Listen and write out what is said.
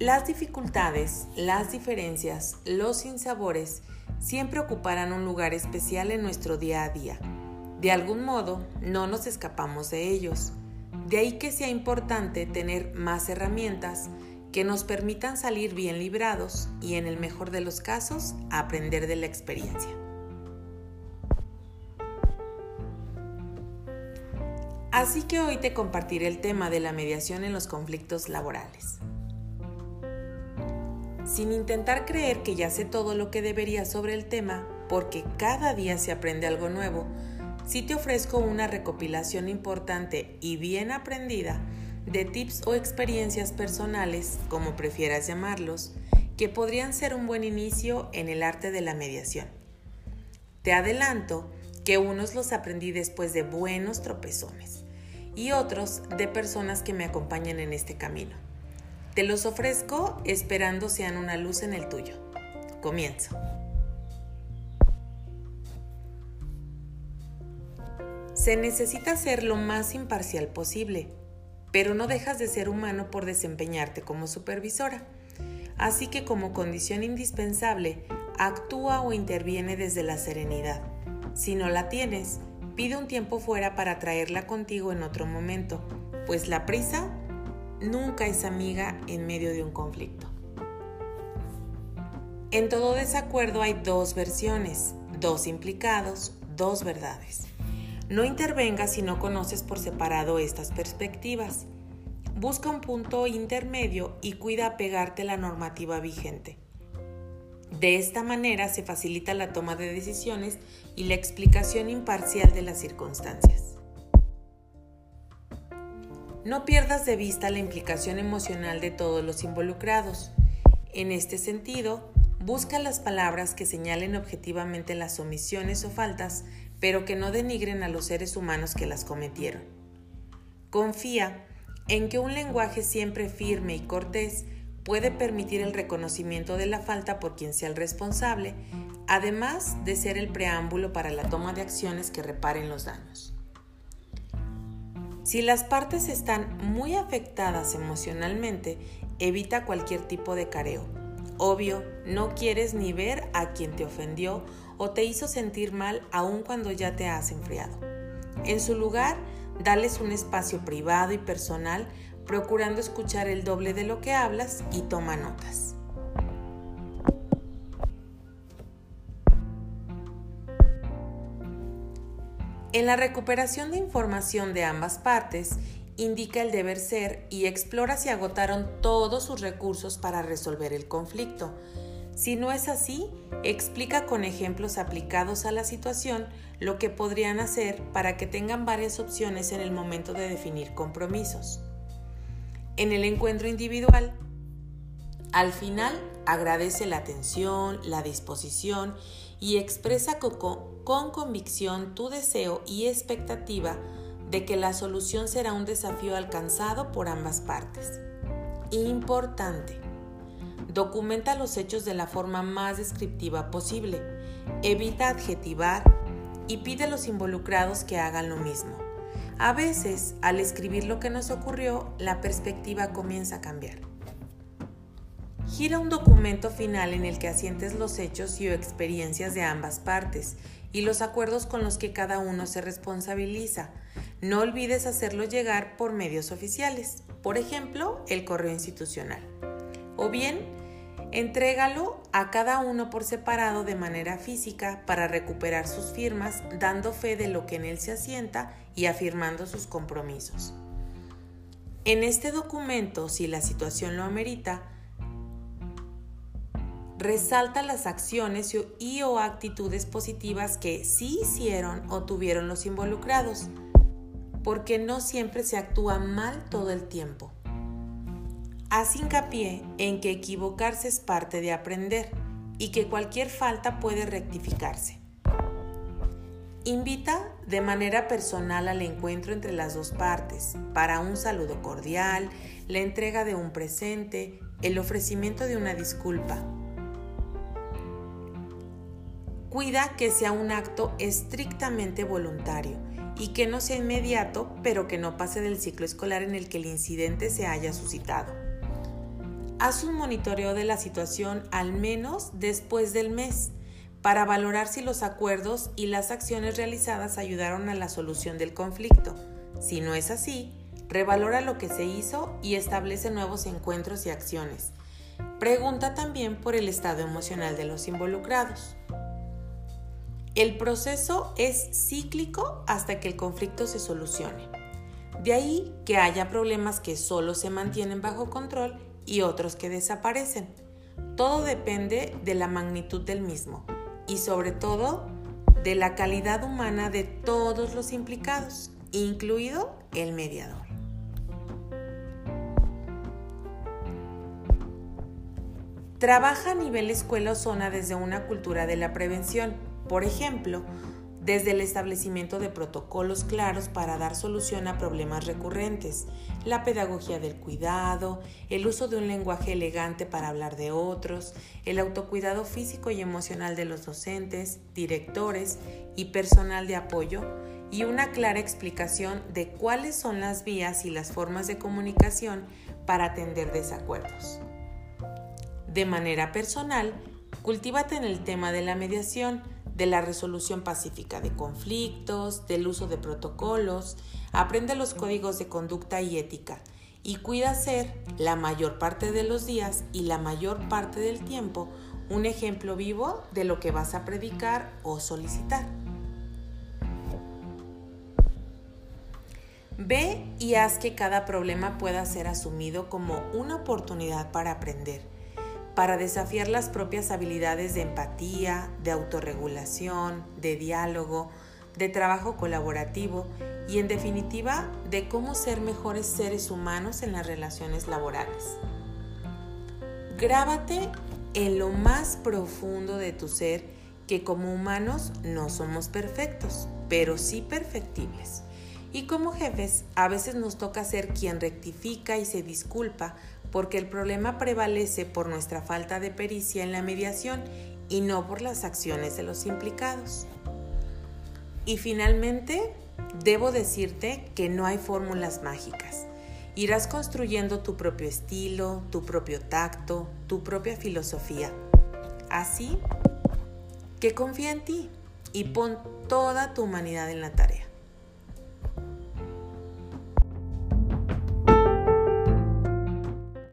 Las dificultades, las diferencias, los sinsabores siempre ocuparán un lugar especial en nuestro día a día. De algún modo, no nos escapamos de ellos. De ahí que sea importante tener más herramientas que nos permitan salir bien librados y, en el mejor de los casos, aprender de la experiencia. Así que hoy te compartiré el tema de la mediación en los conflictos laborales sin intentar creer que ya sé todo lo que debería sobre el tema, porque cada día se aprende algo nuevo, sí te ofrezco una recopilación importante y bien aprendida de tips o experiencias personales, como prefieras llamarlos, que podrían ser un buen inicio en el arte de la mediación. Te adelanto que unos los aprendí después de buenos tropezones y otros de personas que me acompañan en este camino. Te los ofrezco esperando sean una luz en el tuyo. Comienzo. Se necesita ser lo más imparcial posible, pero no dejas de ser humano por desempeñarte como supervisora. Así que como condición indispensable, actúa o interviene desde la serenidad. Si no la tienes, pide un tiempo fuera para traerla contigo en otro momento, pues la prisa nunca es amiga en medio de un conflicto. En todo desacuerdo hay dos versiones, dos implicados, dos verdades. No intervengas si no conoces por separado estas perspectivas. Busca un punto intermedio y cuida pegarte la normativa vigente. De esta manera se facilita la toma de decisiones y la explicación imparcial de las circunstancias. No pierdas de vista la implicación emocional de todos los involucrados. En este sentido, busca las palabras que señalen objetivamente las omisiones o faltas, pero que no denigren a los seres humanos que las cometieron. Confía en que un lenguaje siempre firme y cortés puede permitir el reconocimiento de la falta por quien sea el responsable, además de ser el preámbulo para la toma de acciones que reparen los daños. Si las partes están muy afectadas emocionalmente, evita cualquier tipo de careo. Obvio, no quieres ni ver a quien te ofendió o te hizo sentir mal aun cuando ya te has enfriado. En su lugar, dales un espacio privado y personal, procurando escuchar el doble de lo que hablas y toma notas. En la recuperación de información de ambas partes, indica el deber ser y explora si agotaron todos sus recursos para resolver el conflicto. Si no es así, explica con ejemplos aplicados a la situación lo que podrían hacer para que tengan varias opciones en el momento de definir compromisos. En el encuentro individual, al final agradece la atención, la disposición y expresa con, convicción tu deseo y expectativa de que la solución será un desafío alcanzado por ambas partes. Importante. Documenta los hechos de la forma más descriptiva posible. Evita adjetivar y pide a los involucrados que hagan lo mismo. A veces, al escribir lo que nos ocurrió, la perspectiva comienza a cambiar. Gira un documento final en el que asientes los hechos y experiencias de ambas partes y los acuerdos con los que cada uno se responsabiliza. No olvides hacerlo llegar por medios oficiales, por ejemplo, el correo institucional. O bien, entrégalo a cada uno por separado de manera física para recuperar sus firmas, dando fe de lo que en él se asienta y afirmando sus compromisos. En este documento, si la situación lo amerita, resalta las acciones y o actitudes positivas que sí hicieron o tuvieron los involucrados, porque no siempre se actúa mal todo el tiempo. Haz hincapié en que equivocarse es parte de aprender y que cualquier falta puede rectificarse. Invita de manera personal al encuentro entre las dos partes para un saludo cordial, la entrega de un presente, el ofrecimiento de una disculpa Cuida que sea un acto estrictamente voluntario y que no sea inmediato, pero que no pase del ciclo escolar en el que el incidente se haya suscitado. Haz un monitoreo de la situación al menos después del mes para valorar si los acuerdos y las acciones realizadas ayudaron a la solución del conflicto. Si no es así, revalora lo que se hizo y establece nuevos encuentros y acciones. Pregunta también por el estado emocional de los involucrados. El proceso es cíclico hasta que el conflicto se solucione. De ahí que haya problemas que solo se mantienen bajo control y otros que desaparecen. Todo depende de la magnitud del mismo y sobre todo de la calidad humana de todos los implicados, incluido el mediador. Trabaja a nivel escuela o zona desde una cultura de la prevención, por ejemplo, desde el establecimiento de protocolos claros para dar solución a problemas recurrentes, la pedagogía del cuidado, el uso de un lenguaje elegante para hablar de otros, el autocuidado físico y emocional de los docentes, directores y personal de apoyo, y una clara explicación de cuáles son las vías y las formas de comunicación para atender desacuerdos. De manera personal, cultívate en el tema de la mediación, de la resolución pacífica de conflictos, del uso de protocolos, aprende los códigos de conducta y ética y cuida ser la mayor parte de los días y la mayor parte del tiempo un ejemplo vivo de lo que vas a predicar o solicitar. Ve y haz que cada problema pueda ser asumido como una oportunidad para aprender para desafiar las propias habilidades de empatía, de autorregulación, de diálogo, de trabajo colaborativo y en definitiva de cómo ser mejores seres humanos en las relaciones laborales. Grábate en lo más profundo de tu ser que como humanos no somos perfectos, pero sí perfectibles. Y como jefes, a veces nos toca ser quien rectifica y se disculpa porque el problema prevalece por nuestra falta de pericia en la mediación y no por las acciones de los implicados. Y finalmente, debo decirte que no hay fórmulas mágicas. Irás construyendo tu propio estilo, tu propio tacto, tu propia filosofía. Así que confía en ti y pon toda tu humanidad en la tarea.